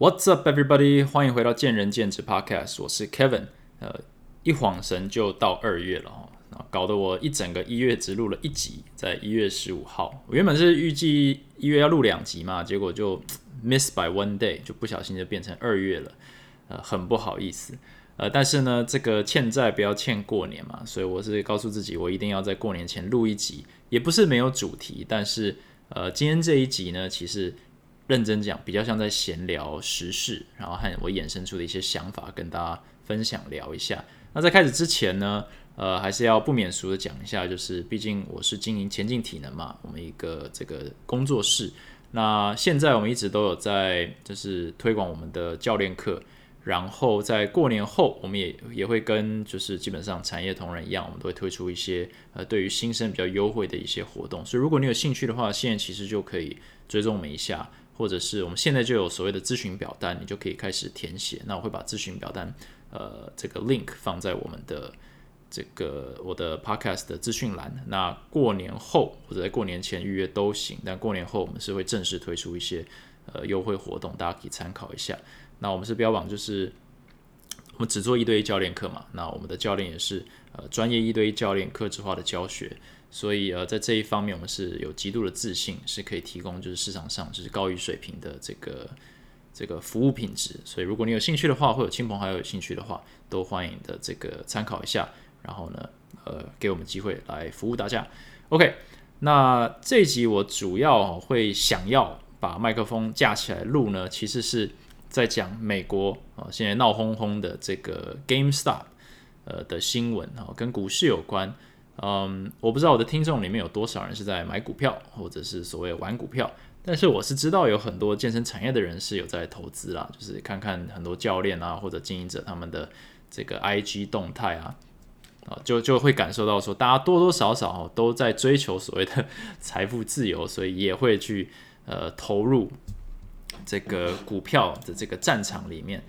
What's up, everybody？欢迎回到见仁见智 Podcast，我是 Kevin。呃，一晃神就到二月了哈，搞得我一整个一月只录了一集，在一月十五号。我原本是预计一月要录两集嘛，结果就 miss by one day，就不小心就变成二月了。呃，很不好意思。呃，但是呢，这个欠债不要欠过年嘛，所以我是告诉自己，我一定要在过年前录一集。也不是没有主题，但是呃，今天这一集呢，其实。认真讲，比较像在闲聊时事，然后和我衍生出的一些想法跟大家分享聊一下。那在开始之前呢，呃，还是要不免俗的讲一下，就是毕竟我是经营前进体能嘛，我们一个这个工作室。那现在我们一直都有在就是推广我们的教练课，然后在过年后，我们也也会跟就是基本上产业同仁一样，我们都会推出一些呃对于新生比较优惠的一些活动。所以如果你有兴趣的话，现在其实就可以追踪我们一下。或者是我们现在就有所谓的咨询表单，你就可以开始填写。那我会把咨询表单，呃，这个 link 放在我们的这个我的 podcast 的资讯栏。那过年后或者在过年前预约都行，但过年后我们是会正式推出一些呃优惠活动，大家可以参考一下。那我们是标榜就是我们只做一对一教练课嘛，那我们的教练也是呃专业一对一教练，客制化的教学。所以呃，在这一方面，我们是有极度的自信，是可以提供就是市场上就是高于水平的这个这个服务品质。所以如果你有兴趣的话，或有亲朋好友有兴趣的话，都欢迎的这个参考一下。然后呢，呃，给我们机会来服务大家。OK，那这一集我主要会想要把麦克风架起来录呢，其实是在讲美国啊现在闹哄哄的这个 GameStop 呃的新闻啊，跟股市有关。嗯，我不知道我的听众里面有多少人是在买股票，或者是所谓玩股票，但是我是知道有很多健身产业的人是有在投资啦，就是看看很多教练啊或者经营者他们的这个 IG 动态啊，啊，就就会感受到说，大家多多少少都在追求所谓的 财富自由，所以也会去呃投入这个股票的这个战场里面。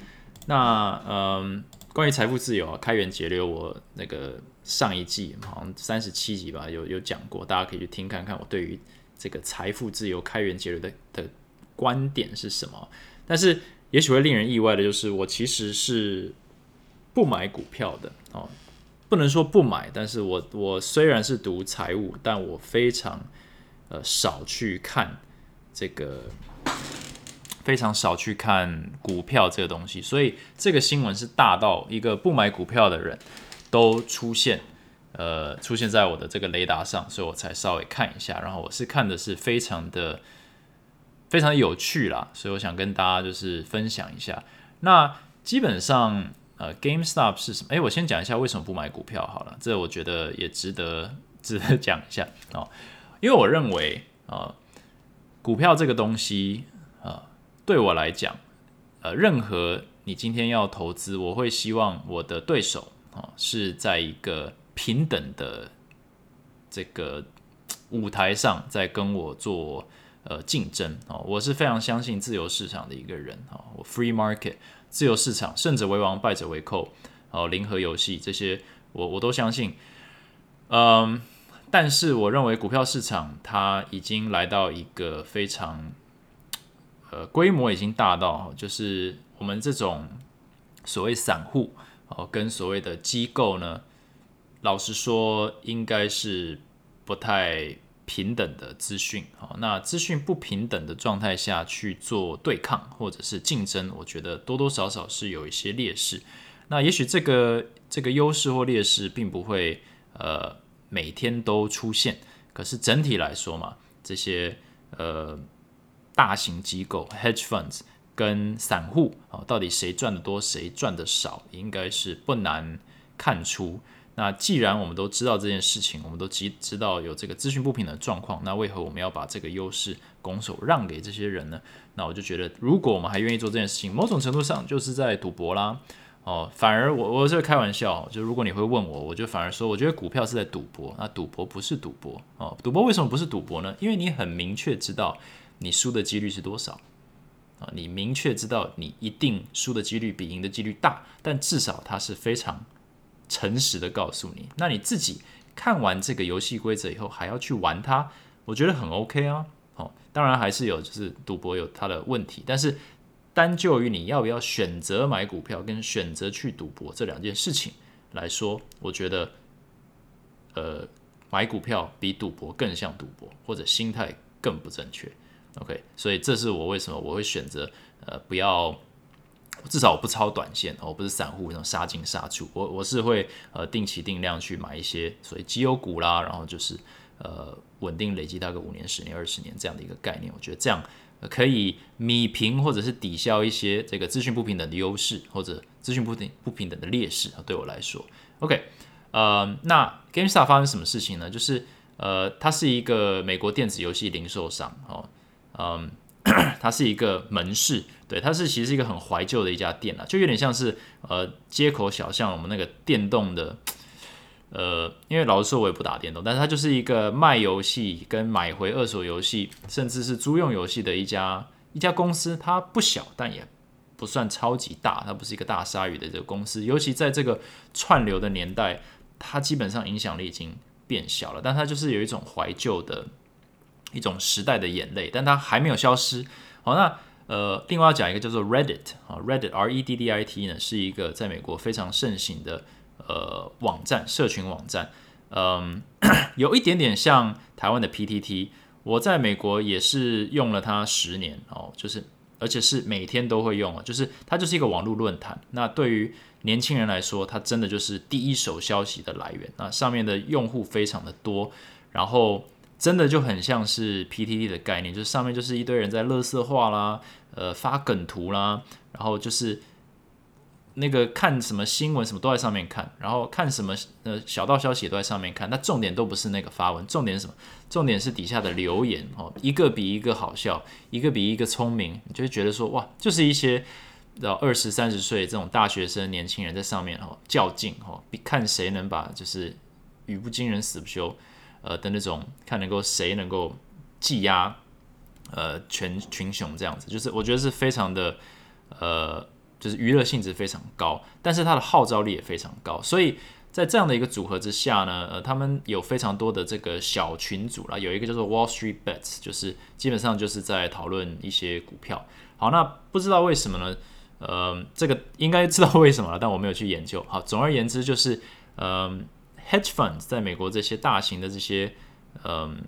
那嗯，关于财富自由啊，开源节流，我那个。上一季好像三十七集吧，有有讲过，大家可以去听看看我对于这个财富自由、开源节流的的观点是什么。但是也许会令人意外的就是，我其实是不买股票的哦，不能说不买，但是我我虽然是读财务，但我非常呃少去看这个，非常少去看股票这个东西，所以这个新闻是大到一个不买股票的人。都出现，呃，出现在我的这个雷达上，所以我才稍微看一下。然后我是看的是非常的非常有趣啦，所以我想跟大家就是分享一下。那基本上，呃，GameStop 是什么？诶，我先讲一下为什么不买股票好了，这我觉得也值得 值得讲一下哦。因为我认为，呃，股票这个东西，呃，对我来讲，呃，任何你今天要投资，我会希望我的对手。哦，是在一个平等的这个舞台上，在跟我做呃竞争哦。我是非常相信自由市场的一个人哦。我 free market 自由市场，胜者为王，败者为寇哦。零和游戏这些，我我都相信。嗯，但是我认为股票市场它已经来到一个非常呃规模已经大到，就是我们这种所谓散户。哦，跟所谓的机构呢，老实说，应该是不太平等的资讯。好，那资讯不平等的状态下去做对抗或者是竞争，我觉得多多少少是有一些劣势。那也许这个这个优势或劣势并不会呃每天都出现，可是整体来说嘛，这些呃大型机构 hedge funds。跟散户啊，到底谁赚的多，谁赚的少，应该是不难看出。那既然我们都知道这件事情，我们都知知道有这个资讯不平的状况，那为何我们要把这个优势拱手让给这些人呢？那我就觉得，如果我们还愿意做这件事情，某种程度上就是在赌博啦。哦，反而我我是开玩笑，就如果你会问我，我就反而说，我觉得股票是在赌博。那赌博不是赌博哦，赌博为什么不是赌博呢？因为你很明确知道你输的几率是多少。啊，你明确知道你一定输的几率比赢的几率大，但至少他是非常诚实的告诉你。那你自己看完这个游戏规则以后，还要去玩它，我觉得很 OK 啊。哦，当然还是有就是赌博有它的问题，但是单就于你要不要选择买股票跟选择去赌博这两件事情来说，我觉得，呃，买股票比赌博更像赌博，或者心态更不正确。OK，所以这是我为什么我会选择呃不要，至少我不超短线，我不是散户那种杀进杀出，我我是会呃定期定量去买一些所谓绩优股啦，然后就是呃稳定累积大概五年、十年、二十年这样的一个概念，我觉得这样可以米平或者是抵消一些这个资讯不平等的优势，或者资讯不平不平等的劣势啊。对我来说，OK，呃，那 GameStop 发生什么事情呢？就是呃，它是一个美国电子游戏零售商哦。嗯，它是一个门市，对，它是其实是一个很怀旧的一家店啊，就有点像是呃街口小巷我们那个电动的，呃，因为老实说我也不打电动，但是它就是一个卖游戏跟买回二手游戏，甚至是租用游戏的一家一家公司，它不小，但也不算超级大，它不是一个大鲨鱼的这个公司，尤其在这个串流的年代，它基本上影响力已经变小了，但它就是有一种怀旧的。一种时代的眼泪，但它还没有消失。好，那呃，另外要讲一个叫做 Reddit 啊，Reddit R E D D I T 呢，是一个在美国非常盛行的呃网站，社群网站。嗯，有一点点像台湾的 PTT。我在美国也是用了它十年哦，就是而且是每天都会用啊，就是它就是一个网络论坛。那对于年轻人来说，它真的就是第一手消息的来源。那上面的用户非常的多，然后。真的就很像是 PTT 的概念，就是上面就是一堆人在乐色话啦，呃发梗图啦，然后就是那个看什么新闻什么都在上面看，然后看什么呃小道消息都在上面看。那重点都不是那个发文，重点是什么？重点是底下的留言哦，一个比一个好笑，一个比一个聪明，就会觉得说哇，就是一些到二十三十岁这种大学生年轻人在上面哦较劲哦，比看谁能把就是语不惊人死不休。呃的那种，看能够谁能够技压呃全群雄这样子，就是我觉得是非常的呃，就是娱乐性质非常高，但是它的号召力也非常高，所以在这样的一个组合之下呢，呃，他们有非常多的这个小群组啦，有一个叫做 Wall Street Bets，就是基本上就是在讨论一些股票。好，那不知道为什么呢？呃，这个应该知道为什么了，但我没有去研究。好，总而言之就是嗯。Hedge funds 在美国这些大型的这些，嗯，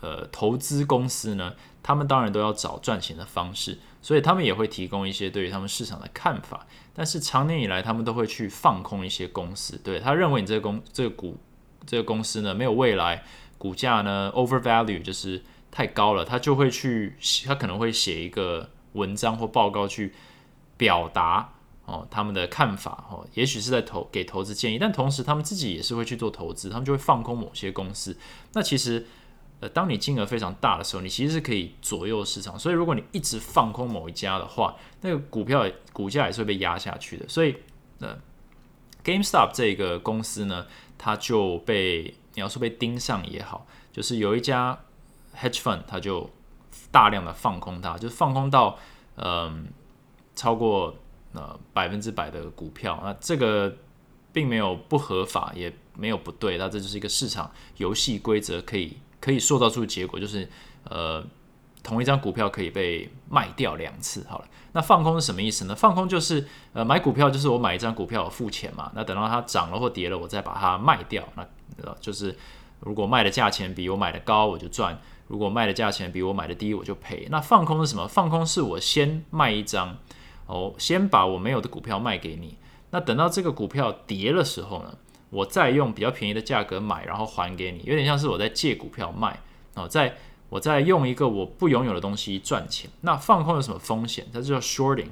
呃，投资公司呢，他们当然都要找赚钱的方式，所以他们也会提供一些对于他们市场的看法。但是长年以来，他们都会去放空一些公司，对他认为你这个公这个股这个公司呢没有未来，股价呢 overvalue 就是太高了，他就会去他可能会写一个文章或报告去表达。哦，他们的看法哦，也许是在投给投资建议，但同时他们自己也是会去做投资，他们就会放空某些公司。那其实，呃，当你金额非常大的时候，你其实是可以左右市场。所以，如果你一直放空某一家的话，那个股票股价也是会被压下去的。所以，呃，GameStop 这个公司呢，它就被你要说被盯上也好，就是有一家 Hedge Fund，它就大量的放空它，就是放空到嗯超过。呃，百分之百的股票，那这个并没有不合法，也没有不对，那这就是一个市场游戏规则，可以可以塑造出的结果，就是呃，同一张股票可以被卖掉两次。好了，那放空是什么意思呢？放空就是呃，买股票就是我买一张股票我付钱嘛，那等到它涨了或跌了，我再把它卖掉。那就是如果卖的价钱比我买的高，我就赚；如果卖的价钱比我买的低，我就赔。那放空是什么？放空是我先卖一张。哦，先把我没有的股票卖给你，那等到这个股票跌的时候呢，我再用比较便宜的价格买，然后还给你，有点像是我在借股票卖哦，在我在用一个我不拥有的东西赚钱。那放空有什么风险？它叫 shorting，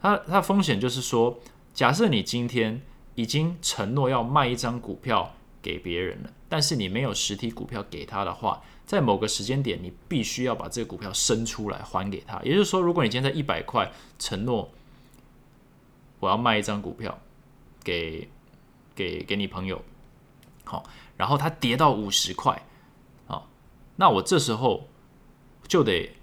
它它风险就是说，假设你今天已经承诺要卖一张股票给别人了，但是你没有实体股票给他的话。在某个时间点，你必须要把这个股票生出来还给他。也就是说，如果你今天在一百块承诺我要卖一张股票给给给你朋友，好，然后它跌到五十块，好，那我这时候就得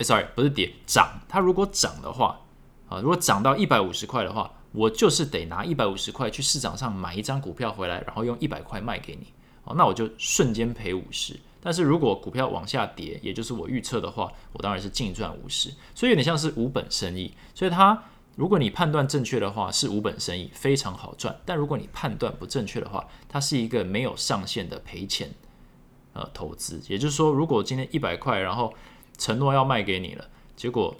，sorry，不是跌涨。它如果涨的话，啊，如果涨到一百五十块的话，我就是得拿一百五十块去市场上买一张股票回来，然后用一百块卖给你。哦，那我就瞬间赔五十，但是如果股票往下跌，也就是我预测的话，我当然是净赚五十，所以有点像是无本生意。所以它如果你判断正确的话，是无本生意，非常好赚；但如果你判断不正确的话，它是一个没有上限的赔钱呃投资。也就是说，如果今天一百块，然后承诺要卖给你了，结果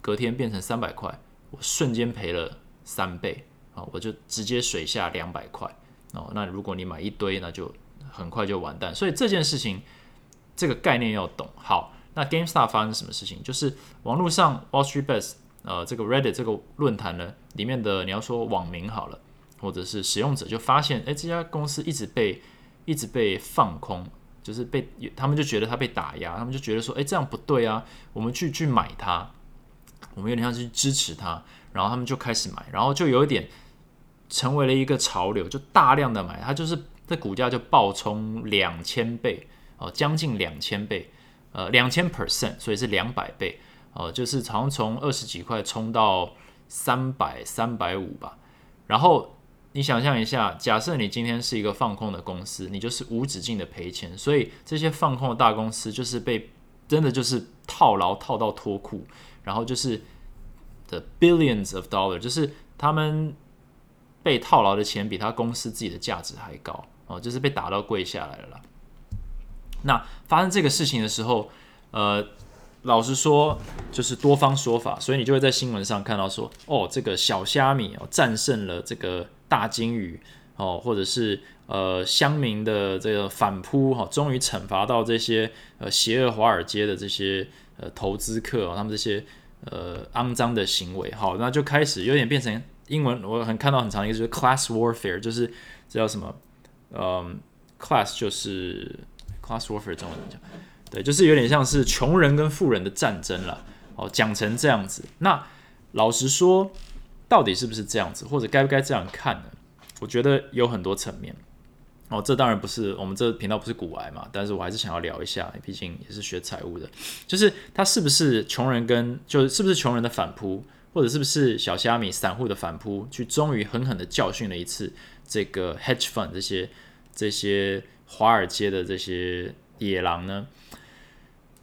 隔天变成三百块，我瞬间赔了三倍啊！我就直接水下两百块哦。那如果你买一堆，那就很快就完蛋。所以这件事情。这个概念要懂好。那 GameStop 发生什么事情？就是网络上 Wall Street Bets，呃，这个 Reddit 这个论坛呢，里面的你要说网民好了，或者是使用者就发现，哎，这家公司一直被一直被放空，就是被他们就觉得它被打压，他们就觉得说，哎，这样不对啊，我们去去买它，我们有点像去支持它，然后他们就开始买，然后就有一点成为了一个潮流，就大量的买，它就是这股价就暴冲两千倍。哦，将近两千倍，呃，两千 percent，所以是两百倍，哦，就是好像从二十几块冲到三百、三百五吧。然后你想象一下，假设你今天是一个放空的公司，你就是无止境的赔钱，所以这些放空的大公司就是被真的就是套牢套到脱裤，然后就是的 billions of dollar，就是他们被套牢的钱比他公司自己的价值还高，哦，就是被打到跪下来了啦。那发生这个事情的时候，呃，老实说，就是多方说法，所以你就会在新闻上看到说，哦，这个小虾米哦战胜了这个大金鱼哦，或者是呃乡民的这个反扑哈，终于惩罚到这些呃邪恶华尔街的这些呃投资客哦，他们这些呃肮脏的行为，好，那就开始有点变成英文，我很看到很长一个就是 class warfare，就是这叫什么？嗯，class 就是。Class warfare 中文怎么讲？对，就是有点像是穷人跟富人的战争了。哦，讲成这样子，那老实说，到底是不是这样子，或者该不该这样看呢？我觉得有很多层面。哦，这当然不是我们这频道不是股癌嘛，但是我还是想要聊一下，毕竟也是学财务的，就是他是不是穷人跟就是不是穷人的反扑，或者是不是小虾米散户的反扑，去终于狠狠的教训了一次这个 hedge fund 这些这些。华尔街的这些野狼呢，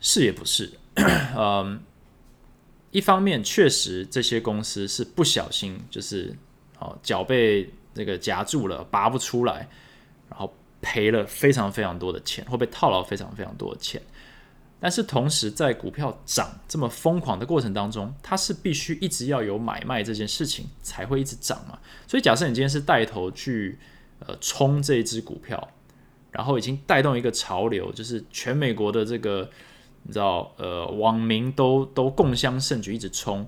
是也不是？嗯，一方面确实这些公司是不小心，就是哦脚被这个夹住了，拔不出来，然后赔了非常非常多的钱，会被套牢非常非常多的钱。但是同时，在股票涨这么疯狂的过程当中，它是必须一直要有买卖这件事情才会一直涨嘛。所以假设你今天是带头去呃冲这一只股票。然后已经带动一个潮流，就是全美国的这个，你知道，呃，网民都都共襄盛举，一直冲。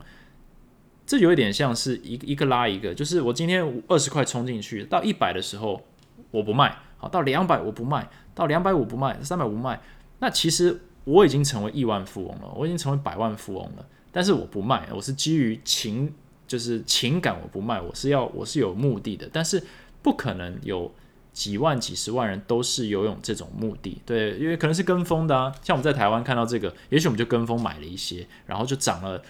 这有一点像是一一个拉一个，就是我今天二十块冲进去，到一百的时候我不卖，好，到两百我不卖，到两百五不卖，三百不卖。那其实我已经成为亿万富翁了，我已经成为百万富翁了，但是我不卖，我是基于情，就是情感，我不卖，我是要我是有目的的，但是不可能有。几万、几十万人都是游泳这种目的，对，因为可能是跟风的啊。像我们在台湾看到这个，也许我们就跟风买了一些，然后就涨了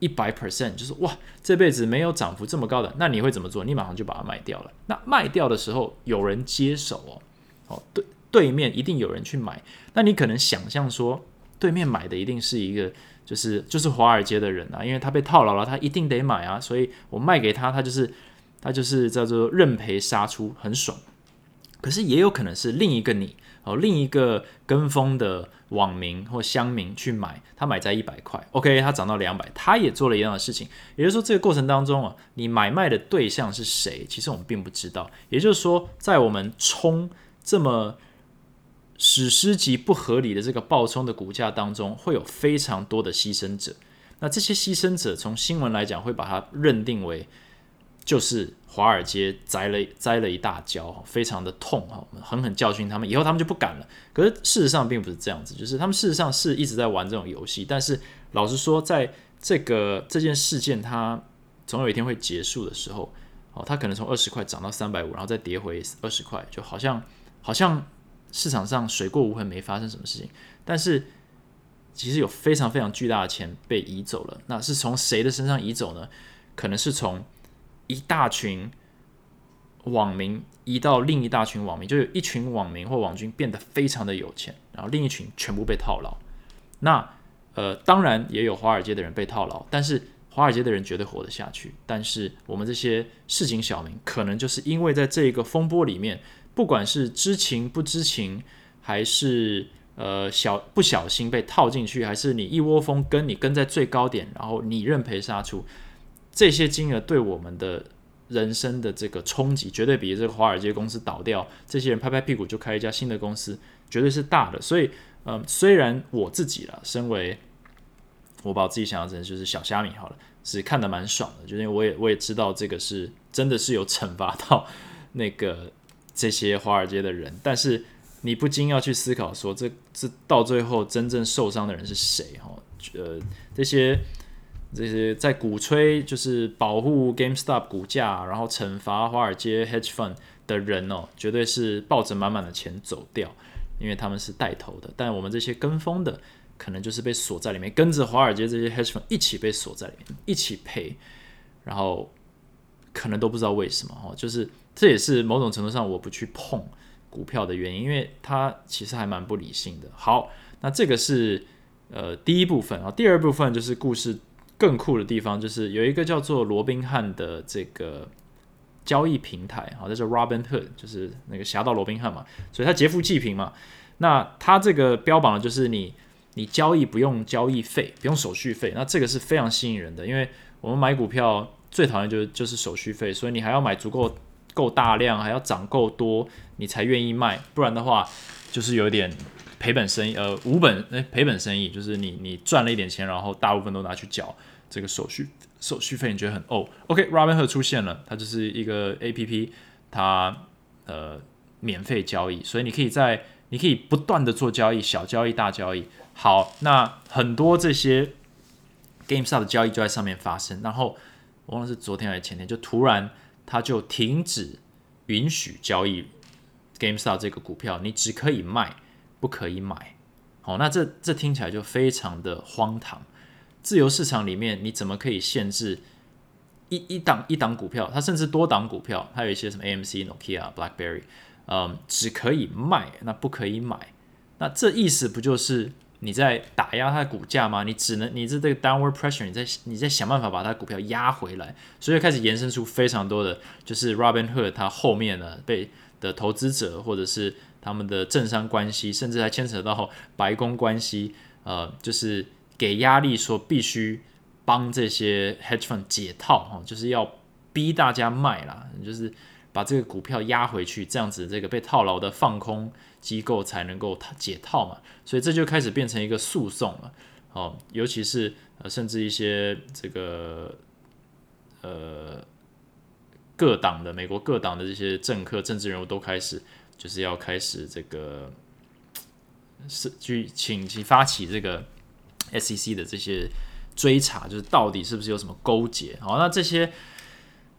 一百 percent，就是哇，这辈子没有涨幅这么高的。那你会怎么做？你马上就把它卖掉了。那卖掉的时候有人接手哦，哦，对，对面一定有人去买。那你可能想象说，对面买的一定是一个，就是就是华尔街的人啊，因为他被套牢了，他一定得买啊。所以我卖给他，他就是他就是叫做认赔杀出，很爽。可是也有可能是另一个你哦，另一个跟风的网民或乡民去买，他买在一百块，OK，他涨到两百，他也做了一样的事情。也就是说，这个过程当中啊，你买卖的对象是谁，其实我们并不知道。也就是说，在我们冲这么史诗级不合理的这个暴冲的股价当中，会有非常多的牺牲者。那这些牺牲者，从新闻来讲，会把它认定为。就是华尔街栽了栽了一大跤，非常的痛哈，狠狠教训他们，以后他们就不敢了。可是事实上并不是这样子，就是他们事实上是一直在玩这种游戏。但是老实说，在这个这件事件它总有一天会结束的时候，哦，它可能从二十块涨到三百五，然后再跌回二十块，就好像好像市场上水过无痕，没发生什么事情。但是其实有非常非常巨大的钱被移走了，那是从谁的身上移走呢？可能是从一大群网民移到另一大群网民，就有一群网民或网军变得非常的有钱，然后另一群全部被套牢。那呃，当然也有华尔街的人被套牢，但是华尔街的人绝对活得下去。但是我们这些市井小民，可能就是因为在这一个风波里面，不管是知情不知情，还是呃小不小心被套进去，还是你一窝蜂跟你跟在最高点，然后你认赔杀出，这些金额对我们的人生的这个冲击，绝对比这个华尔街公司倒掉，这些人拍拍屁股就开一家新的公司，绝对是大的。所以，嗯，虽然我自己了，身为我把我自己想象成就是小虾米好了，是看得蛮爽的，就因为我也我也知道这个是真的是有惩罚到那个这些华尔街的人，但是你不禁要去思考说，这这到最后真正受伤的人是谁？哈，呃，这些这些在鼓吹就是保护 GameStop 股价，然后惩罚华尔街 Hedge Fund 的人哦，绝对是抱着满满的钱走掉，因为他们是带头的，但我们这些跟风的。可能就是被锁在里面，跟着华尔街这些 hedge fund 一起被锁在里面，一起赔，然后可能都不知道为什么哦，就是这也是某种程度上我不去碰股票的原因，因为它其实还蛮不理性的。好，那这个是呃第一部分啊，第二部分就是故事更酷的地方，就是有一个叫做罗宾汉的这个交易平台，好，这是 Robinhood，就是那个侠盗罗宾汉嘛，所以他劫富济贫嘛，那他这个标榜的就是你。你交易不用交易费，不用手续费，那这个是非常吸引人的，因为我们买股票最讨厌就是就是手续费，所以你还要买足够够大量，还要涨够多，你才愿意卖，不然的话就是有点赔本生意，呃，无本诶赔本生意，就是你你赚了一点钱，然后大部分都拿去缴这个手续手续费，你觉得很哦？OK，Robinhood 出现了，它就是一个 APP，它呃免费交易，所以你可以在你可以不断的做交易，小交易大交易。好，那很多这些 GameStop 的交易就在上面发生，然后我忘了是昨天还是前天，就突然它就停止允许交易 GameStop 这个股票，你只可以卖，不可以买。好，那这这听起来就非常的荒唐。自由市场里面你怎么可以限制一一档一档股票？它甚至多档股票，它有一些什么 AMC、Nokia、BlackBerry，嗯，只可以卖，那不可以买。那这意思不就是？你在打压它的股价吗？你只能，你是这个 downward pressure，你在你在想办法把它股票压回来，所以开始延伸出非常多的，就是 Robinhood 它后面呢被的投资者或者是他们的政商关系，甚至还牵扯到白宫关系，呃，就是给压力说必须帮这些 hedge fund 解套哈，就是要逼大家卖啦，就是把这个股票压回去，这样子这个被套牢的放空。机构才能够解套嘛，所以这就开始变成一个诉讼了。哦，尤其是呃，甚至一些这个呃各党的美国各党的这些政客、政治人物都开始就是要开始这个是去请其发起这个 SEC 的这些追查，就是到底是不是有什么勾结？好，那这些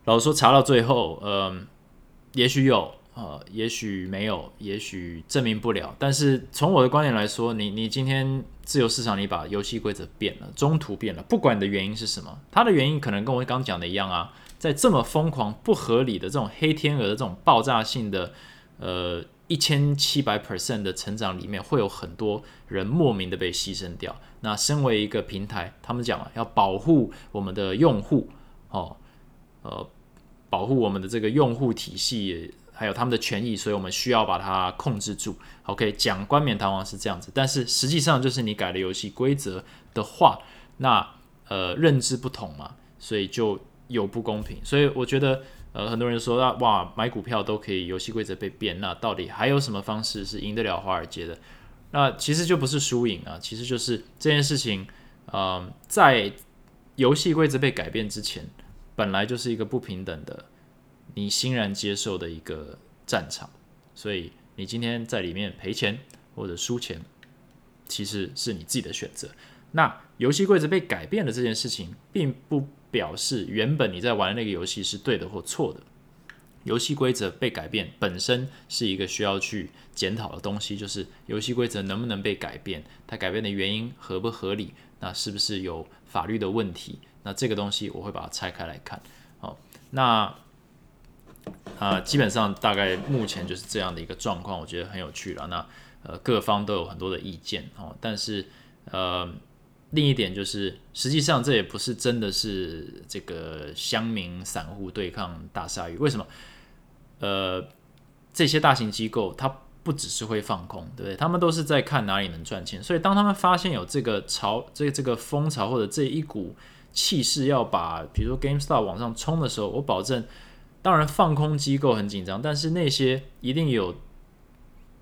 老实说查到最后，嗯，也许有。呃，也许没有，也许证明不了。但是从我的观点来说，你你今天自由市场，你把游戏规则变了，中途变了，不管你的原因是什么，它的原因可能跟我刚讲的一样啊，在这么疯狂、不合理的这种黑天鹅的这种爆炸性的呃一千七百 percent 的成长里面，会有很多人莫名的被牺牲掉。那身为一个平台，他们讲了要保护我们的用户，哦，呃，保护我们的这个用户体系。还有他们的权益，所以我们需要把它控制住。OK，讲冠冕堂皇是这样子，但是实际上就是你改了游戏规则的话，那呃认知不同嘛，所以就有不公平。所以我觉得呃很多人说啊，哇买股票都可以游戏规则被变，那到底还有什么方式是赢得了华尔街的？那其实就不是输赢啊，其实就是这件事情，嗯，在游戏规则被改变之前，本来就是一个不平等的。你欣然接受的一个战场，所以你今天在里面赔钱或者输钱，其实是你自己的选择。那游戏规则被改变的这件事情，并不表示原本你在玩的那个游戏是对的或错的。游戏规则被改变本身是一个需要去检讨的东西，就是游戏规则能不能被改变，它改变的原因合不合理，那是不是有法律的问题？那这个东西我会把它拆开来看。好，那。啊，基本上大概目前就是这样的一个状况，我觉得很有趣了。那呃，各方都有很多的意见哦，但是呃，另一点就是，实际上这也不是真的是这个乡民散户对抗大鲨鱼。为什么？呃，这些大型机构它不只是会放空，对不对？他们都是在看哪里能赚钱。所以当他们发现有这个潮，这个这个风潮或者这一股气势要把，比如说 GameStop 往上冲的时候，我保证，当然放空机构很紧张，但是那些一定有。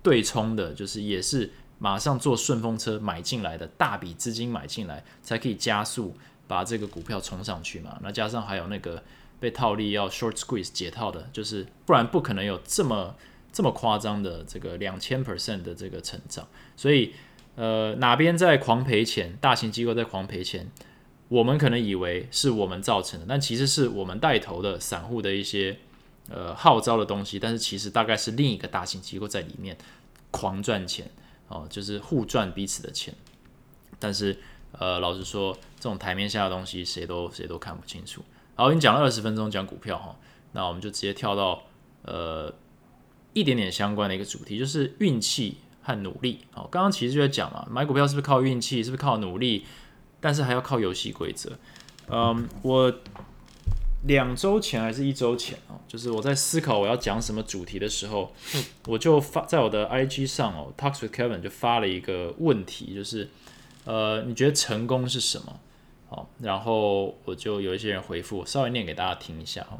对冲的，就是也是马上坐顺风车买进来的大笔资金买进来，才可以加速把这个股票冲上去嘛。那加上还有那个被套利要 short squeeze 解套的，就是不然不可能有这么这么夸张的这个两千 percent 的这个成长。所以呃，哪边在狂赔钱，大型机构在狂赔钱，我们可能以为是我们造成的，但其实是我们带头的散户的一些呃号召的东西，但是其实大概是另一个大型机构在里面。狂赚钱哦，就是互赚彼此的钱。但是，呃，老实说，这种台面下的东西，谁都谁都看不清楚。好，已经讲了二十分钟讲股票哈，那我们就直接跳到呃一点点相关的一个主题，就是运气和努力。哦，刚刚其实就在讲嘛，买股票是不是靠运气，是不是靠努力？但是还要靠游戏规则。嗯，我。两周前还是一周前哦，就是我在思考我要讲什么主题的时候，我就发在我的 IG 上哦，Talks with Kevin 就发了一个问题，就是呃，你觉得成功是什么？好，然后我就有一些人回复，稍微念给大家听一下哈，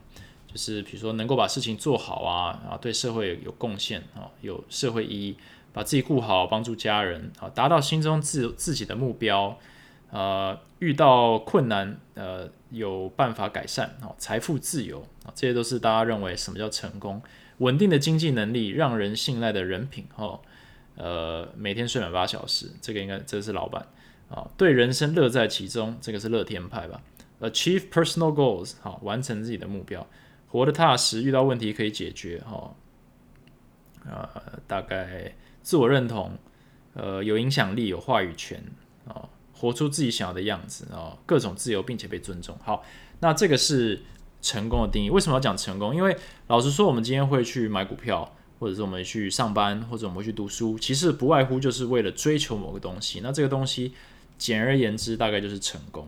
就是比如说能够把事情做好啊，啊，对社会有贡献啊，有社会意义，把自己顾好，帮助家人啊，达到心中自自己的目标。呃，遇到困难，呃，有办法改善，哦，财富自由啊，这些都是大家认为什么叫成功？稳定的经济能力，让人信赖的人品，哦，呃，每天睡满八小时，这个应该这是老板啊，对人生乐在其中，这个是乐天派吧？Achieve personal goals，好，完成自己的目标，活得踏实，遇到问题可以解决，哈，呃，大概自我认同，呃，有影响力，有话语权，啊。活出自己想要的样子啊，各种自由并且被尊重。好，那这个是成功的定义。为什么要讲成功？因为老实说，我们今天会去买股票，或者是我们去上班，或者我们去读书，其实不外乎就是为了追求某个东西。那这个东西，简而言之，大概就是成功。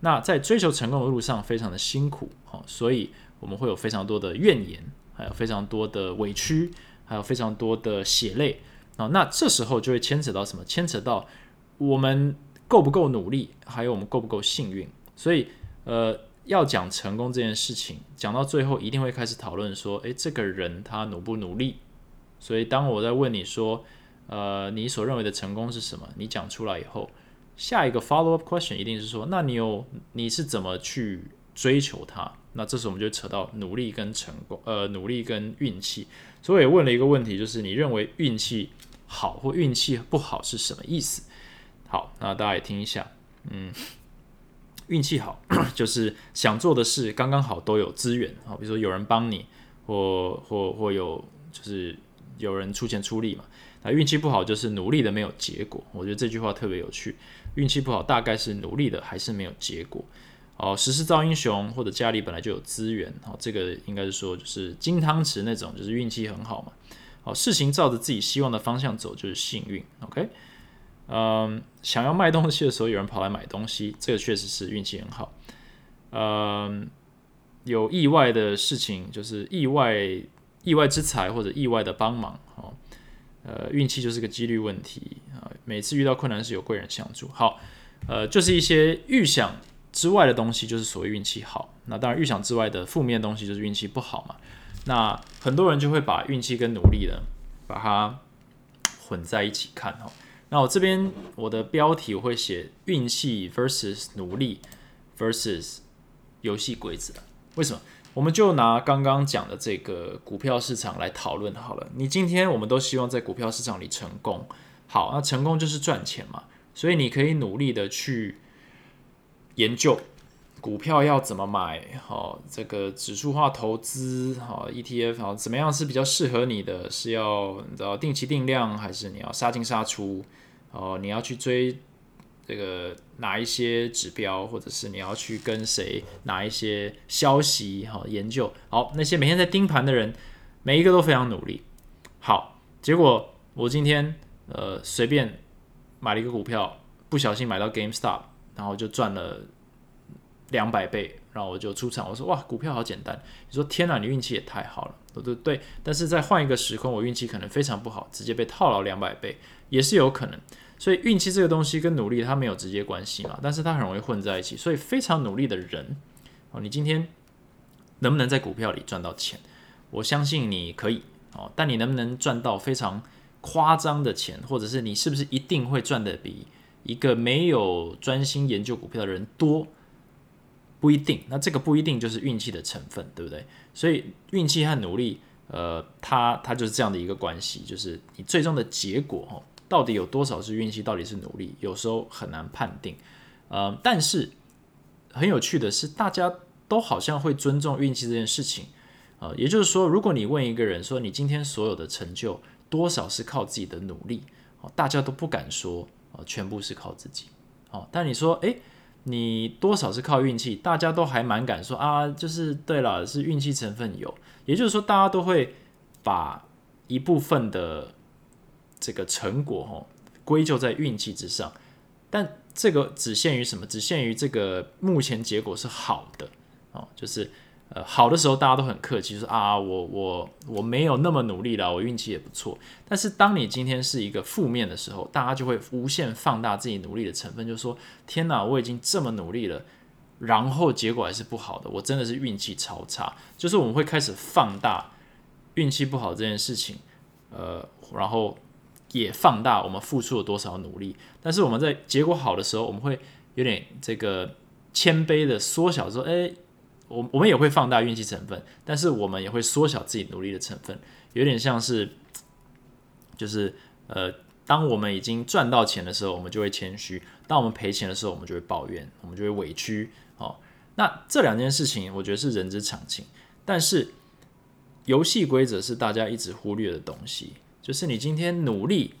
那在追求成功的路上，非常的辛苦，好，所以我们会有非常多的怨言，还有非常多的委屈，还有非常多的血泪啊。那这时候就会牵扯到什么？牵扯到我们。够不够努力，还有我们够不够幸运，所以呃，要讲成功这件事情，讲到最后一定会开始讨论说，诶，这个人他努不努力？所以当我在问你说，呃，你所认为的成功是什么？你讲出来以后，下一个 follow up question 一定是说，那你有你是怎么去追求它？那这时候我们就扯到努力跟成功，呃，努力跟运气。所以我也问了一个问题，就是你认为运气好或运气不好是什么意思？好，那大家也听一下，嗯，运气好就是想做的事刚刚好都有资源啊，比如说有人帮你，或或或有就是有人出钱出力嘛。那运气不好就是努力的没有结果。我觉得这句话特别有趣，运气不好大概是努力的还是没有结果。哦，时势造英雄，或者家里本来就有资源，哦，这个应该是说就是金汤匙那种，就是运气很好嘛。好，事情照着自己希望的方向走就是幸运。OK。嗯，想要卖东西的时候，有人跑来买东西，这个确实是运气很好。嗯，有意外的事情，就是意外、意外之财或者意外的帮忙，哦，呃，运气就是个几率问题啊。每次遇到困难是有贵人相助。好，呃，就是一些预想之外的东西，就是所谓运气好。那当然，预想之外的负面东西就是运气不好嘛。那很多人就会把运气跟努力的把它混在一起看，哦。那我这边我的标题我会写运气 versus 努力 versus 游戏规则。为什么？我们就拿刚刚讲的这个股票市场来讨论好了。你今天我们都希望在股票市场里成功，好，那成功就是赚钱嘛。所以你可以努力的去研究股票要怎么买，好，这个指数化投资，好 ETF，好，怎么样是比较适合你的？是要你知道定期定量，还是你要杀进杀出？哦，你要去追这个哪一些指标，或者是你要去跟谁哪一些消息，好研究，好那些每天在盯盘的人，每一个都非常努力。好，结果我今天呃随便买了一个股票，不小心买到 GameStop，然后就赚了两百倍，然后我就出场，我说哇，股票好简单。你说天哪，你运气也太好了，对对对。但是再换一个时空，我运气可能非常不好，直接被套牢两百倍，也是有可能。所以运气这个东西跟努力它没有直接关系嘛，但是它很容易混在一起。所以非常努力的人，哦，你今天能不能在股票里赚到钱？我相信你可以哦，但你能不能赚到非常夸张的钱，或者是你是不是一定会赚的比一个没有专心研究股票的人多？不一定。那这个不一定就是运气的成分，对不对？所以运气和努力，呃，它它就是这样的一个关系，就是你最终的结果，哈。到底有多少是运气，到底是努力，有时候很难判定。呃，但是很有趣的是，大家都好像会尊重运气这件事情。呃，也就是说，如果你问一个人说你今天所有的成就多少是靠自己的努力，哦，大家都不敢说，呃，全部是靠自己。哦，但你说，诶，你多少是靠运气，大家都还蛮敢说啊，就是对了，是运气成分有。也就是说，大家都会把一部分的。这个成果哈归咎在运气之上，但这个只限于什么？只限于这个目前结果是好的哦，就是好的时候大家都很客气，说啊我我我没有那么努力了，我运气也不错。但是当你今天是一个负面的时候，大家就会无限放大自己努力的成分，就说天哪，我已经这么努力了，然后结果还是不好的，我真的是运气超差。就是我们会开始放大运气不好这件事情，呃，然后。也放大我们付出了多少努力，但是我们在结果好的时候，我们会有点这个谦卑的缩小说，哎，我我们也会放大运气成分，但是我们也会缩小自己努力的成分，有点像是，就是呃，当我们已经赚到钱的时候，我们就会谦虚；当我们赔钱的时候，我们就会抱怨，我们就会委屈。哦，那这两件事情，我觉得是人之常情，但是游戏规则是大家一直忽略的东西。就是你今天努力，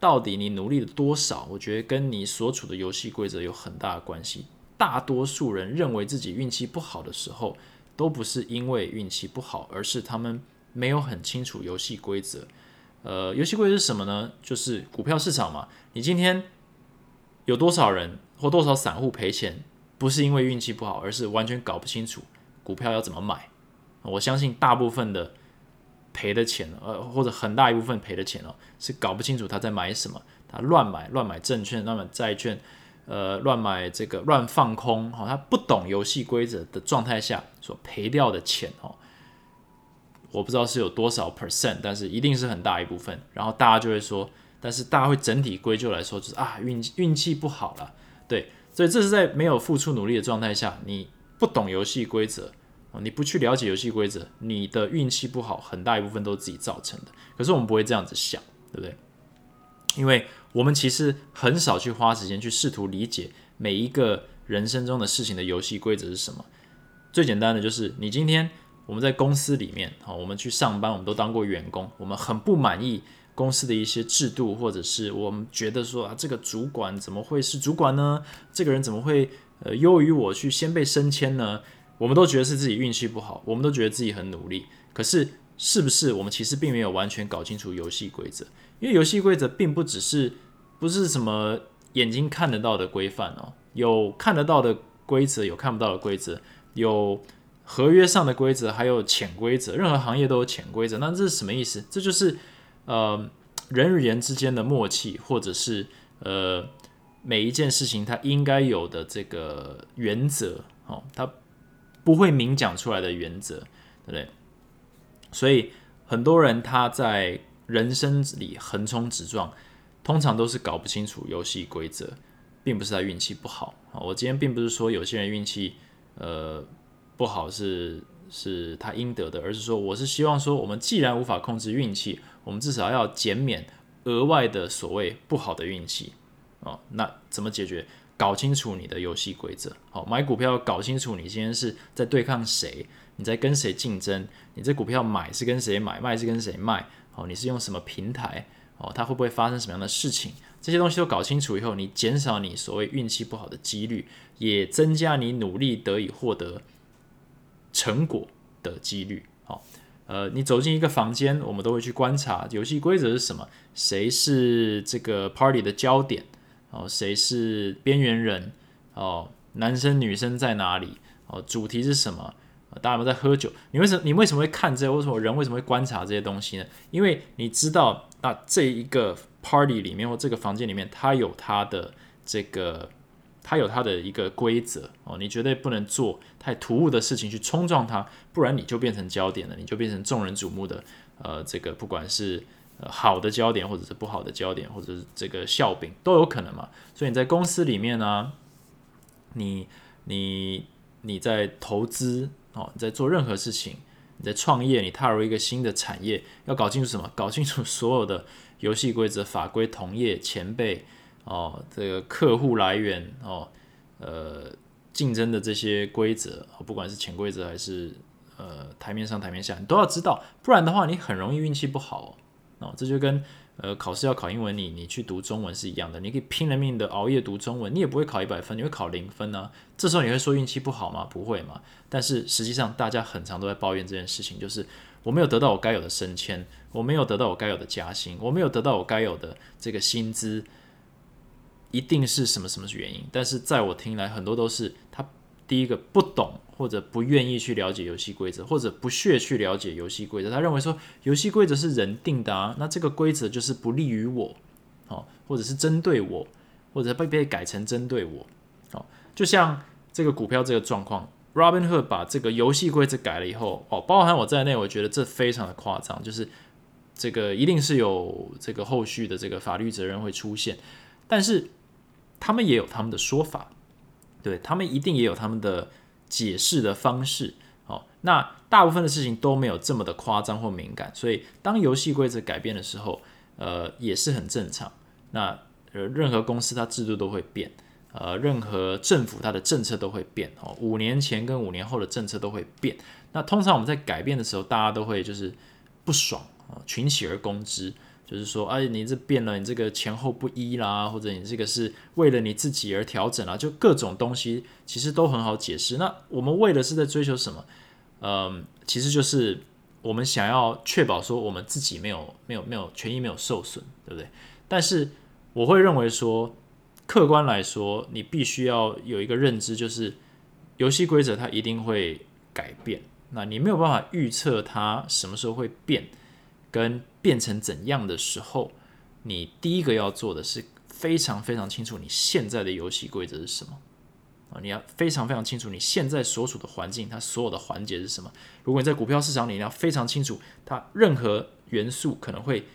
到底你努力了多少？我觉得跟你所处的游戏规则有很大的关系。大多数人认为自己运气不好的时候，都不是因为运气不好，而是他们没有很清楚游戏规则。呃，游戏规则是什么呢？就是股票市场嘛。你今天有多少人或多少散户赔钱，不是因为运气不好，而是完全搞不清楚股票要怎么买。我相信大部分的。赔的钱，呃，或者很大一部分赔的钱哦，是搞不清楚他在买什么，他乱买乱买证券，乱买债券，呃，乱买这个乱放空，哈，他不懂游戏规则的状态下所赔掉的钱哦，我不知道是有多少 percent，但是一定是很大一部分。然后大家就会说，但是大家会整体归咎来说，就是啊运运气不好了，对，所以这是在没有付出努力的状态下，你不懂游戏规则。你不去了解游戏规则，你的运气不好，很大一部分都是自己造成的。可是我们不会这样子想，对不对？因为我们其实很少去花时间去试图理解每一个人生中的事情的游戏规则是什么。最简单的就是，你今天我们在公司里面，好，我们去上班，我们都当过员工，我们很不满意公司的一些制度，或者是我们觉得说啊，这个主管怎么会是主管呢？这个人怎么会呃优于我去先被升迁呢？我们都觉得是自己运气不好，我们都觉得自己很努力。可是，是不是我们其实并没有完全搞清楚游戏规则？因为游戏规则并不只是不是什么眼睛看得到的规范哦，有看得到的规则，有看不到的规则，有合约上的规则，还有潜规则。任何行业都有潜规则。那这是什么意思？这就是呃人与人之间的默契，或者是呃每一件事情它应该有的这个原则哦，它。不会明讲出来的原则，对不对？所以很多人他在人生里横冲直撞，通常都是搞不清楚游戏规则，并不是他运气不好啊。我今天并不是说有些人运气呃不好是是他应得的，而是说我是希望说，我们既然无法控制运气，我们至少要减免额外的所谓不好的运气哦。那怎么解决？搞清楚你的游戏规则，好，买股票搞清楚你今天是在对抗谁，你在跟谁竞争，你这股票买是跟谁买，卖是跟谁卖，哦，你是用什么平台，哦，它会不会发生什么样的事情？这些东西都搞清楚以后，你减少你所谓运气不好的几率，也增加你努力得以获得成果的几率。好，呃，你走进一个房间，我们都会去观察游戏规则是什么，谁是这个 party 的焦点，哦，谁是边缘人，哦，男生女生在哪里，哦，主题是什么？大家有没有在喝酒？你为什么你为什么会看这？为什么人为什么会观察这些东西呢？因为你知道，那这一个。Party 里面或这个房间里面，它有它的这个，它有它的一个规则哦，你绝对不能做太突兀的事情去冲撞它，不然你就变成焦点了，你就变成众人瞩目的呃，这个不管是呃好的焦点或者是不好的焦点，或者是这个笑柄都有可能嘛。所以你在公司里面呢，你你你在投资哦，你在做任何事情，你在创业，你踏入一个新的产业，要搞清楚什么？搞清楚所有的。游戏规则、法规、同业、前辈哦，这个客户来源哦，呃，竞争的这些规则，不管是潜规则还是呃台面上台面下，你都要知道，不然的话，你很容易运气不好哦。这就跟呃考试要考英文，你你去读中文是一样的，你可以拼了命的熬夜读中文，你也不会考一百分，你会考零分呢。这时候你会说运气不好吗？不会嘛。但是实际上，大家很常都在抱怨这件事情，就是。我没有得到我该有的升迁，我没有得到我该有的加薪，我没有得到我该有的这个薪资，一定是什么什么原因？但是在我听来，很多都是他第一个不懂或者不愿意去了解游戏规则，或者不屑去了解游戏规则。他认为说游戏规则是人定的啊，那这个规则就是不利于我，哦，或者是针对我，或者被被改成针对我，哦，就像这个股票这个状况。Robinhood 把这个游戏规则改了以后，哦，包含我在内，我觉得这非常的夸张，就是这个一定是有这个后续的这个法律责任会出现，但是他们也有他们的说法，对他们一定也有他们的解释的方式，哦，那大部分的事情都没有这么的夸张或敏感，所以当游戏规则改变的时候，呃，也是很正常。那呃，任何公司它制度都会变。呃，任何政府它的政策都会变哦，五年前跟五年后的政策都会变。那通常我们在改变的时候，大家都会就是不爽啊，群起而攻之，就是说，哎，你这变了，你这个前后不一啦，或者你这个是为了你自己而调整啊，就各种东西其实都很好解释。那我们为的是在追求什么？嗯，其实就是我们想要确保说我们自己没有没有没有权益没有受损，对不对？但是我会认为说。客观来说，你必须要有一个认知，就是游戏规则它一定会改变。那你没有办法预测它什么时候会变，跟变成怎样的时候，你第一个要做的是非常非常清楚你现在的游戏规则是什么啊！你要非常非常清楚你现在所处的环境，它所有的环节是什么。如果你在股票市场里，你要非常清楚它任何元素可能会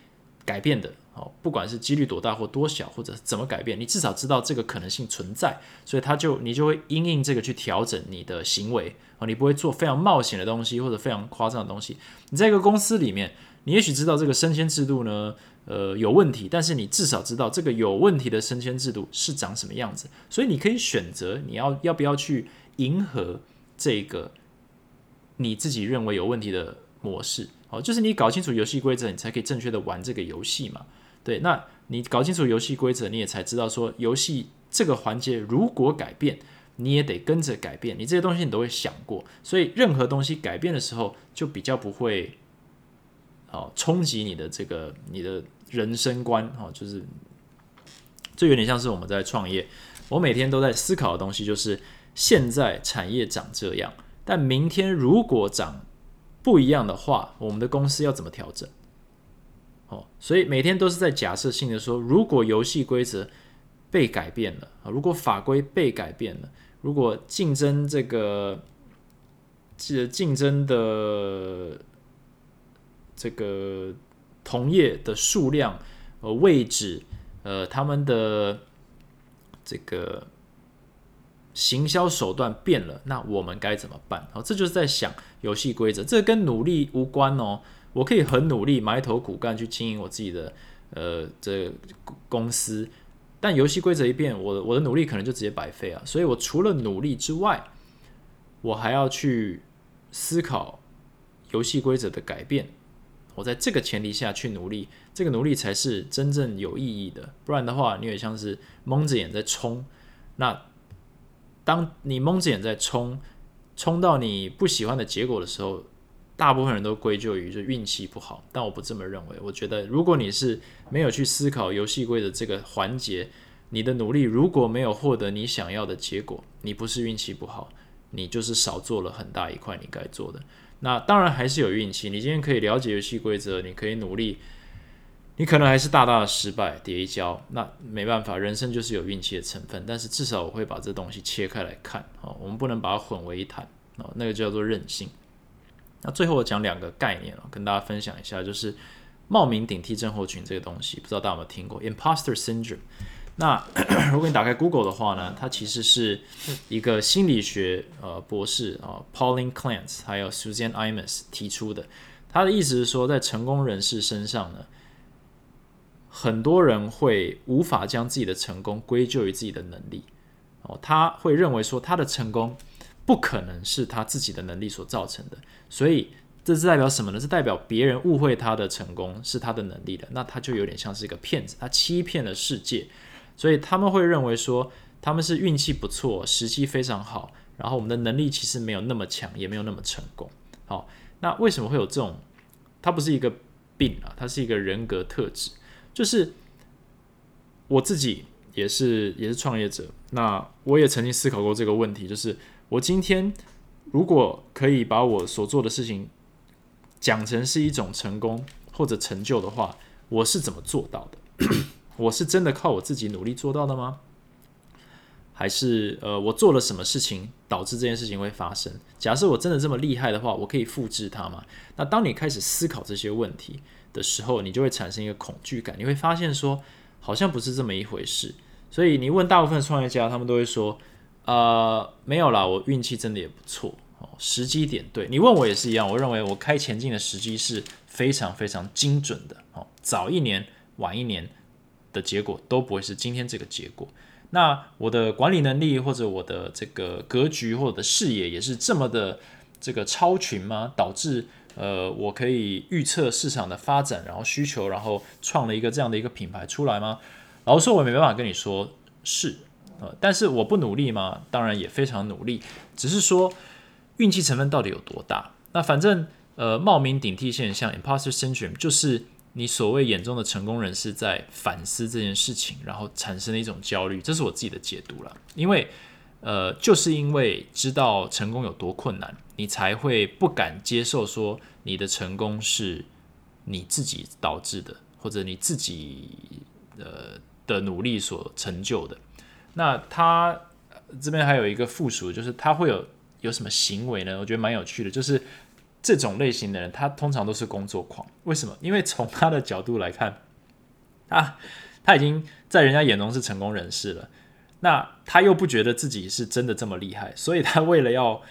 改变的。哦，不管是几率多大或多小，或者怎么改变，你至少知道这个可能性存在，所以他就你就会因应这个去调整你的行为哦，你不会做非常冒险的东西或者非常夸张的东西。你在一个公司里面，你也许知道这个升迁制度呢，呃，有问题，但是你至少知道这个有问题的升迁制度是长什么样子，所以你可以选择你要要不要去迎合这个你自己认为有问题的模式。哦，就是你搞清楚游戏规则，你才可以正确的玩这个游戏嘛。对，那你搞清楚游戏规则，你也才知道说游戏这个环节如果改变，你也得跟着改变。你这些东西你都会想过，所以任何东西改变的时候，就比较不会哦冲击你的这个你的人生观哦。就是这有点像是我们在创业，我每天都在思考的东西，就是现在产业长这样，但明天如果长不一样的话，我们的公司要怎么调整？哦，所以每天都是在假设性的说，如果游戏规则被改变了啊，如果法规被改变了，如果竞争这个这竞争的这个同业的数量呃位置呃他们的这个行销手段变了，那我们该怎么办？好，这就是在想游戏规则，这跟努力无关哦。我可以很努力埋头苦干去经营我自己的呃这公司，但游戏规则一变，我的我的努力可能就直接白费啊！所以我除了努力之外，我还要去思考游戏规则的改变，我在这个前提下去努力，这个努力才是真正有意义的。不然的话，你也像是蒙着眼在冲。那当你蒙着眼在冲，冲到你不喜欢的结果的时候，大部分人都归咎于就运气不好。但我不这么认为。我觉得，如果你是没有去思考游戏规则这个环节，你的努力如果没有获得你想要的结果，你不是运气不好，你就是少做了很大一块你该做的。那当然还是有运气。你今天可以了解游戏规则，你可以努力，你可能还是大大的失败，跌一跤。那没办法，人生就是有运气的成分。但是至少我会把这东西切开来看啊，我们不能把它混为一谈啊，那个叫做任性。那最后我讲两个概念哦，跟大家分享一下，就是冒名顶替症候群这个东西，不知道大家有没有听过？Imposter syndrome。那 如果你打开 Google 的话呢，它其实是一个心理学呃博士啊，Pauline Clance 还有 Susan Imus 提出的。他的意思是说，在成功人士身上呢，很多人会无法将自己的成功归咎于自己的能力哦，他会认为说他的成功不可能是他自己的能力所造成的，所以这是代表什么呢？是代表别人误会他的成功是他的能力的，那他就有点像是一个骗子，他欺骗了世界。所以他们会认为说他们是运气不错，时机非常好，然后我们的能力其实没有那么强，也没有那么成功。好，那为什么会有这种？它不是一个病啊，它是一个人格特质。就是我自己也是也是创业者，那我也曾经思考过这个问题，就是我今天如果可以把我所做的事情讲成是一种成功或者成就的话，我是怎么做到的？我是真的靠我自己努力做到的吗？还是呃，我做了什么事情导致这件事情会发生？假设我真的这么厉害的话，我可以复制它吗？那当你开始思考这些问题的时候，你就会产生一个恐惧感。你会发现说，好像不是这么一回事。所以你问大部分创业家，他们都会说，呃，没有啦，我运气真的也不错哦，时机点对。你问我也是一样，我认为我开前进的时机是非常非常精准的哦，早一年，晚一年。的结果都不会是今天这个结果。那我的管理能力或者我的这个格局或者视野也是这么的这个超群吗？导致呃我可以预测市场的发展，然后需求，然后创了一个这样的一个品牌出来吗？老实说，我没办法跟你说是呃，但是我不努力吗？当然也非常努力，只是说运气成分到底有多大？那反正呃冒名顶替现象 （imposter syndrome） 就是。你所谓眼中的成功人士在反思这件事情，然后产生了一种焦虑，这是我自己的解读了。因为，呃，就是因为知道成功有多困难，你才会不敢接受说你的成功是你自己导致的，或者你自己呃的努力所成就的。那他这边还有一个附属，就是他会有有什么行为呢？我觉得蛮有趣的，就是。这种类型的人，他通常都是工作狂。为什么？因为从他的角度来看，啊，他已经在人家眼中是成功人士了。那他又不觉得自己是真的这么厉害，所以他为了要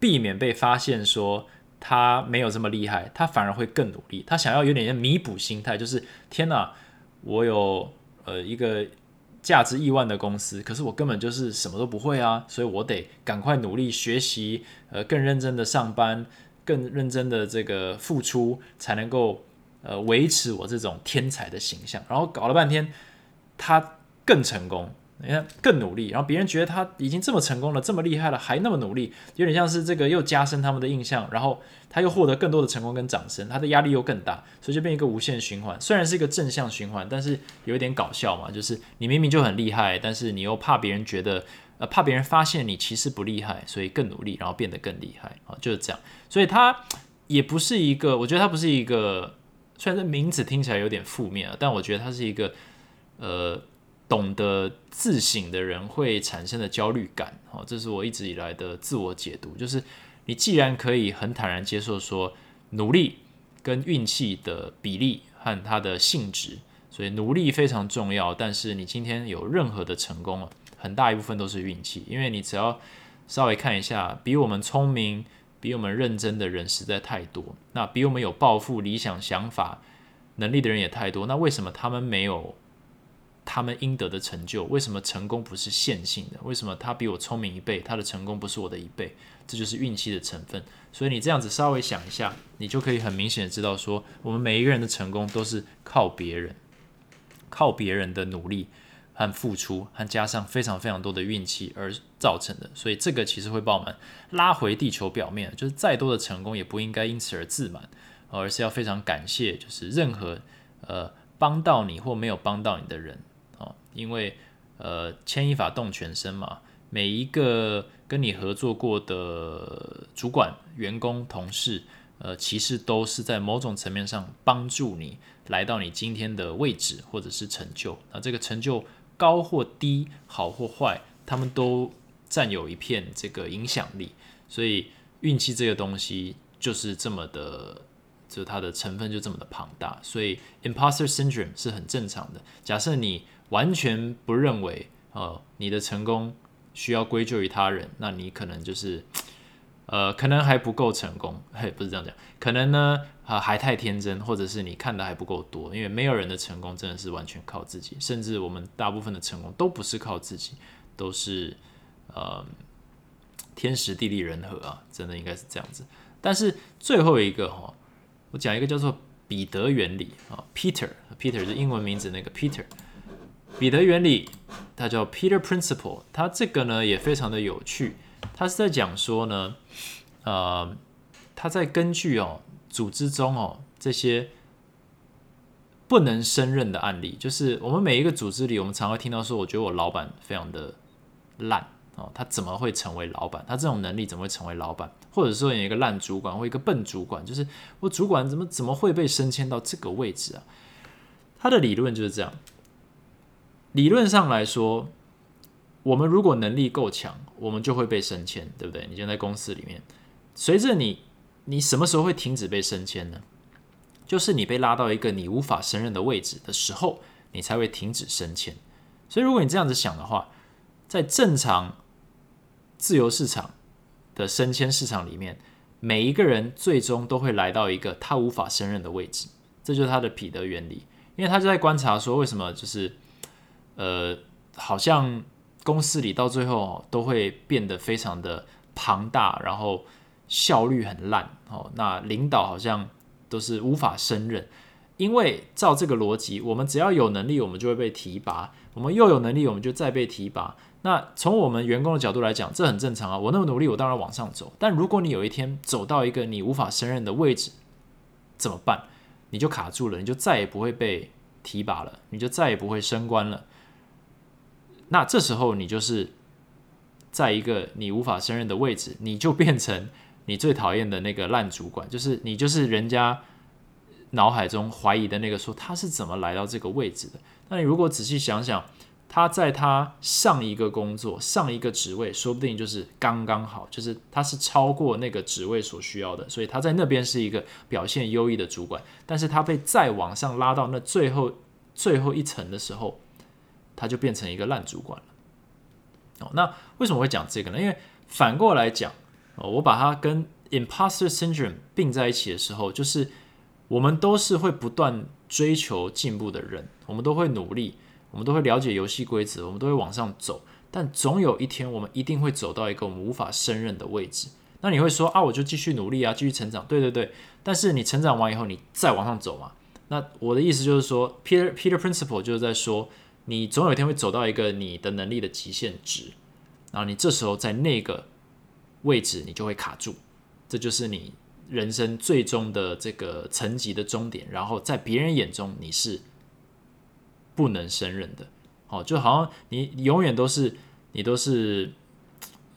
避免被发现说他没有这么厉害，他反而会更努力。他想要有点弥补心态，就是天哪，我有呃一个价值亿万的公司，可是我根本就是什么都不会啊，所以我得赶快努力学习，呃，更认真的上班。更认真的这个付出，才能够呃维持我这种天才的形象。然后搞了半天，他更成功，你看更努力。然后别人觉得他已经这么成功了，这么厉害了，还那么努力，有点像是这个又加深他们的印象。然后他又获得更多的成功跟掌声，他的压力又更大，所以就变一个无限循环。虽然是一个正向循环，但是有一点搞笑嘛，就是你明明就很厉害，但是你又怕别人觉得。呃，怕别人发现你其实不厉害，所以更努力，然后变得更厉害啊，就是这样。所以他也不是一个，我觉得他不是一个，虽然这名字听起来有点负面啊，但我觉得他是一个呃懂得自省的人会产生的焦虑感哦，这是我一直以来的自我解读，就是你既然可以很坦然接受说努力跟运气的比例和它的性质，所以努力非常重要，但是你今天有任何的成功了。很大一部分都是运气，因为你只要稍微看一下，比我们聪明、比我们认真的人实在太多，那比我们有抱负、理想、想法、能力的人也太多，那为什么他们没有他们应得的成就。为什么成功不是线性的？为什么他比我聪明一倍，他的成功不是我的一倍？这就是运气的成分。所以你这样子稍微想一下，你就可以很明显的知道说，我们每一个人的成功都是靠别人，靠别人的努力。和付出，和加上非常非常多的运气而造成的，所以这个其实会把我们拉回地球表面。就是再多的成功，也不应该因此而自满，而是要非常感谢，就是任何呃帮到你或没有帮到你的人哦，因为呃牵一发动全身嘛，每一个跟你合作过的主管、员工、同事，呃，其实都是在某种层面上帮助你来到你今天的位置或者是成就。那这个成就。高或低，好或坏，他们都占有一片这个影响力，所以运气这个东西就是这么的，就它的成分就这么的庞大，所以 imposter syndrome 是很正常的。假设你完全不认为，呃，你的成功需要归咎于他人，那你可能就是。呃，可能还不够成功，嘿，不是这样讲，可能呢，啊，还太天真，或者是你看的还不够多，因为没有人的成功真的是完全靠自己，甚至我们大部分的成功都不是靠自己，都是呃天时地利人和啊，真的应该是这样子。但是最后一个哈，我讲一个叫做彼得原理啊，Peter，Peter 是英文名字那个 Peter，彼得原理，它叫 Peter Principle，它这个呢也非常的有趣。他是在讲说呢，呃，他在根据哦组织中哦这些不能胜任的案例，就是我们每一个组织里，我们常会听到说，我觉得我老板非常的烂哦，他怎么会成为老板？他这种能力怎么会成为老板？或者说有一个烂主管或一个笨主管，就是我主管怎么怎么会被升迁到这个位置啊？他的理论就是这样，理论上来说。我们如果能力够强，我们就会被升迁，对不对？你就在公司里面，随着你，你什么时候会停止被升迁呢？就是你被拉到一个你无法胜任的位置的时候，你才会停止升迁。所以，如果你这样子想的话，在正常自由市场的升迁市场里面，每一个人最终都会来到一个他无法胜任的位置，这就是他的彼得原理。因为他就在观察说，为什么就是呃，好像。公司里到最后都会变得非常的庞大，然后效率很烂哦。那领导好像都是无法胜任，因为照这个逻辑，我们只要有能力，我们就会被提拔；我们又有能力，我们就再被提拔。那从我们员工的角度来讲，这很正常啊。我那么努力，我当然往上走。但如果你有一天走到一个你无法胜任的位置，怎么办？你就卡住了，你就再也不会被提拔了，你就再也不会升官了。那这时候你就是在一个你无法胜任的位置，你就变成你最讨厌的那个烂主管，就是你就是人家脑海中怀疑的那个，说他是怎么来到这个位置的。那你如果仔细想想，他在他上一个工作、上一个职位，说不定就是刚刚好，就是他是超过那个职位所需要的，所以他在那边是一个表现优异的主管。但是他被再往上拉到那最后最后一层的时候。他就变成一个烂主管了。哦，那为什么会讲这个呢？因为反过来讲，哦，我把它跟 imposter syndrome 并在一起的时候，就是我们都是会不断追求进步的人，我们都会努力，我们都会了解游戏规则，我们都会往上走。但总有一天，我们一定会走到一个我们无法胜任的位置。那你会说啊，我就继续努力啊，继续成长。对对对，但是你成长完以后，你再往上走嘛？那我的意思就是说，Peter Peter Principle 就是在说。你总有一天会走到一个你的能力的极限值，然后你这时候在那个位置，你就会卡住，这就是你人生最终的这个层级的终点。然后在别人眼中你是不能胜任的，哦，就好像你永远都是你都是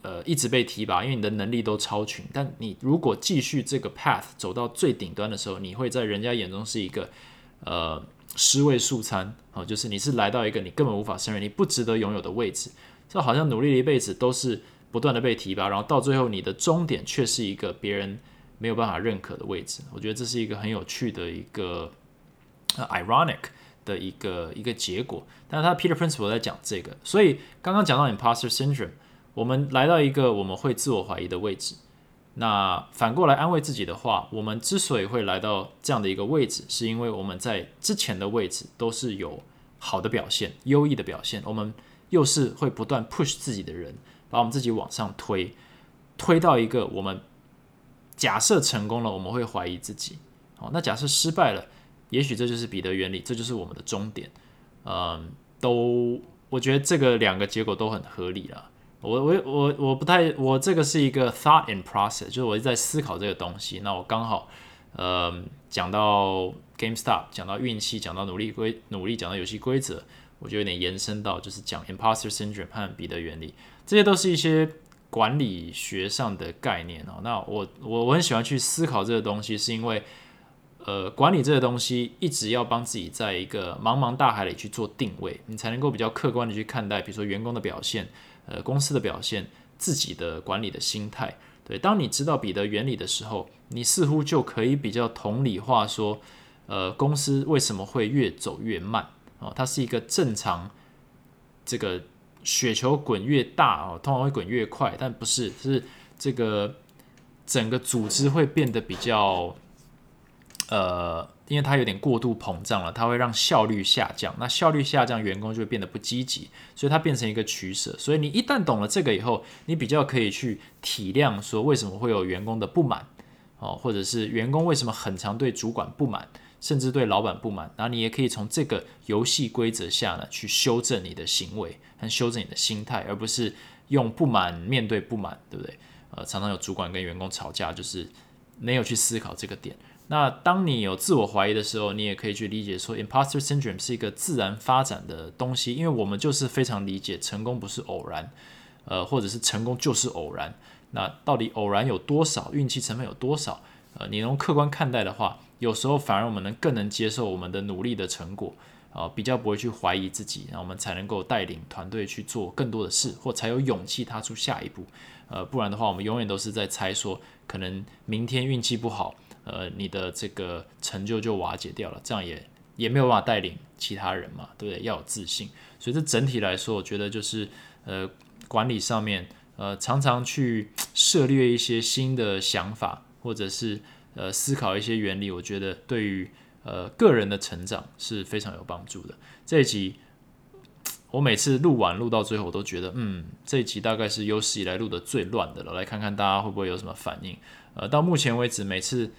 呃一直被提拔，因为你的能力都超群。但你如果继续这个 path 走到最顶端的时候，你会在人家眼中是一个呃。尸位素餐，哦，就是你是来到一个你根本无法胜任、你不值得拥有的位置，这好像努力了一辈子都是不断的被提拔，然后到最后你的终点却是一个别人没有办法认可的位置。我觉得这是一个很有趣的一个 ironic 的一个一个结果。但是他 Peter Principle 在讲这个，所以刚刚讲到 imposter syndrome，我们来到一个我们会自我怀疑的位置。那反过来安慰自己的话，我们之所以会来到这样的一个位置，是因为我们在之前的位置都是有好的表现、优异的表现，我们又是会不断 push 自己的人，把我们自己往上推，推到一个我们假设成功了，我们会怀疑自己。好，那假设失败了，也许这就是彼得原理，这就是我们的终点。嗯，都我觉得这个两个结果都很合理了。我我我我不太，我这个是一个 thought in process，就是我一直在思考这个东西。那我刚好，呃，讲到 GameStop，讲到运气，讲到努力规努力，讲到游戏规则，我就有点延伸到就是讲 Imposter Syndrome 和彼得原理，这些都是一些管理学上的概念哦。那我我我很喜欢去思考这个东西，是因为。呃，管理这个东西，一直要帮自己在一个茫茫大海里去做定位，你才能够比较客观的去看待，比如说员工的表现，呃，公司的表现，自己的管理的心态。对，当你知道彼得原理的时候，你似乎就可以比较同理化说，呃，公司为什么会越走越慢？哦，它是一个正常，这个雪球滚越大哦，通常会滚越快，但不是，是这个整个组织会变得比较。呃，因为它有点过度膨胀了，它会让效率下降。那效率下降，员工就会变得不积极，所以它变成一个取舍。所以你一旦懂了这个以后，你比较可以去体谅说为什么会有员工的不满哦，或者是员工为什么很常对主管不满，甚至对老板不满。然后你也可以从这个游戏规则下呢，去修正你的行为和修正你的心态，而不是用不满面对不满，对不对？呃，常常有主管跟员工吵架，就是没有去思考这个点。那当你有自我怀疑的时候，你也可以去理解说，imposter syndrome 是一个自然发展的东西，因为我们就是非常理解成功不是偶然，呃，或者是成功就是偶然。那到底偶然有多少，运气成分有多少？呃，你能客观看待的话，有时候反而我们能更能接受我们的努力的成果，啊，比较不会去怀疑自己，然后我们才能够带领团队去做更多的事，或才有勇气踏出下一步。呃，不然的话，我们永远都是在猜说，可能明天运气不好。呃，你的这个成就就瓦解掉了，这样也也没有办法带领其他人嘛，对不对？要有自信。所以这整体来说，我觉得就是呃，管理上面呃，常常去涉猎一些新的想法，或者是呃，思考一些原理，我觉得对于呃个人的成长是非常有帮助的。这一集 我每次录完录到最后，我都觉得嗯，这一集大概是有史以来录的最乱的了。来看看大家会不会有什么反应？呃，到目前为止，每次。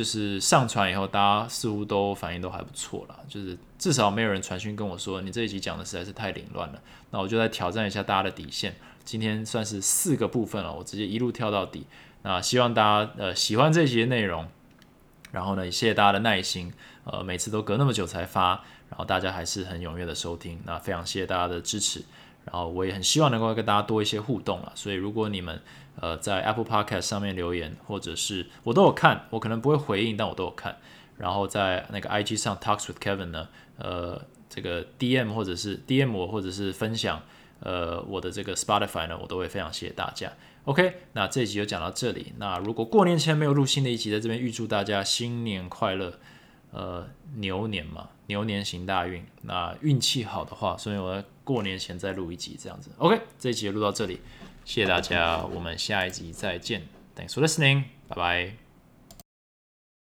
就是上传以后，大家似乎都反应都还不错了。就是至少没有人传讯跟我说你这一集讲的实在是太凌乱了。那我就来挑战一下大家的底线。今天算是四个部分了，我直接一路跳到底。那希望大家呃喜欢这集内容。然后呢，也谢谢大家的耐心。呃，每次都隔那么久才发，然后大家还是很踊跃的收听。那非常谢谢大家的支持。然后我也很希望能够跟大家多一些互动了。所以如果你们呃，在 Apple Podcast 上面留言，或者是我都有看，我可能不会回应，但我都有看。然后在那个 IG 上 Talks with Kevin 呢，呃，这个 DM 或者是 DM 我，或者是分享呃我的这个 Spotify 呢，我都会非常谢谢大家。OK，那这一集就讲到这里。那如果过年前没有录新的一集，在这边预祝大家新年快乐，呃，牛年嘛，牛年行大运。那运气好的话，所以我在过年前再录一集这样子。OK，这一集就录到这里。谢谢大家，我们下一集再见。Thanks for listening，拜拜。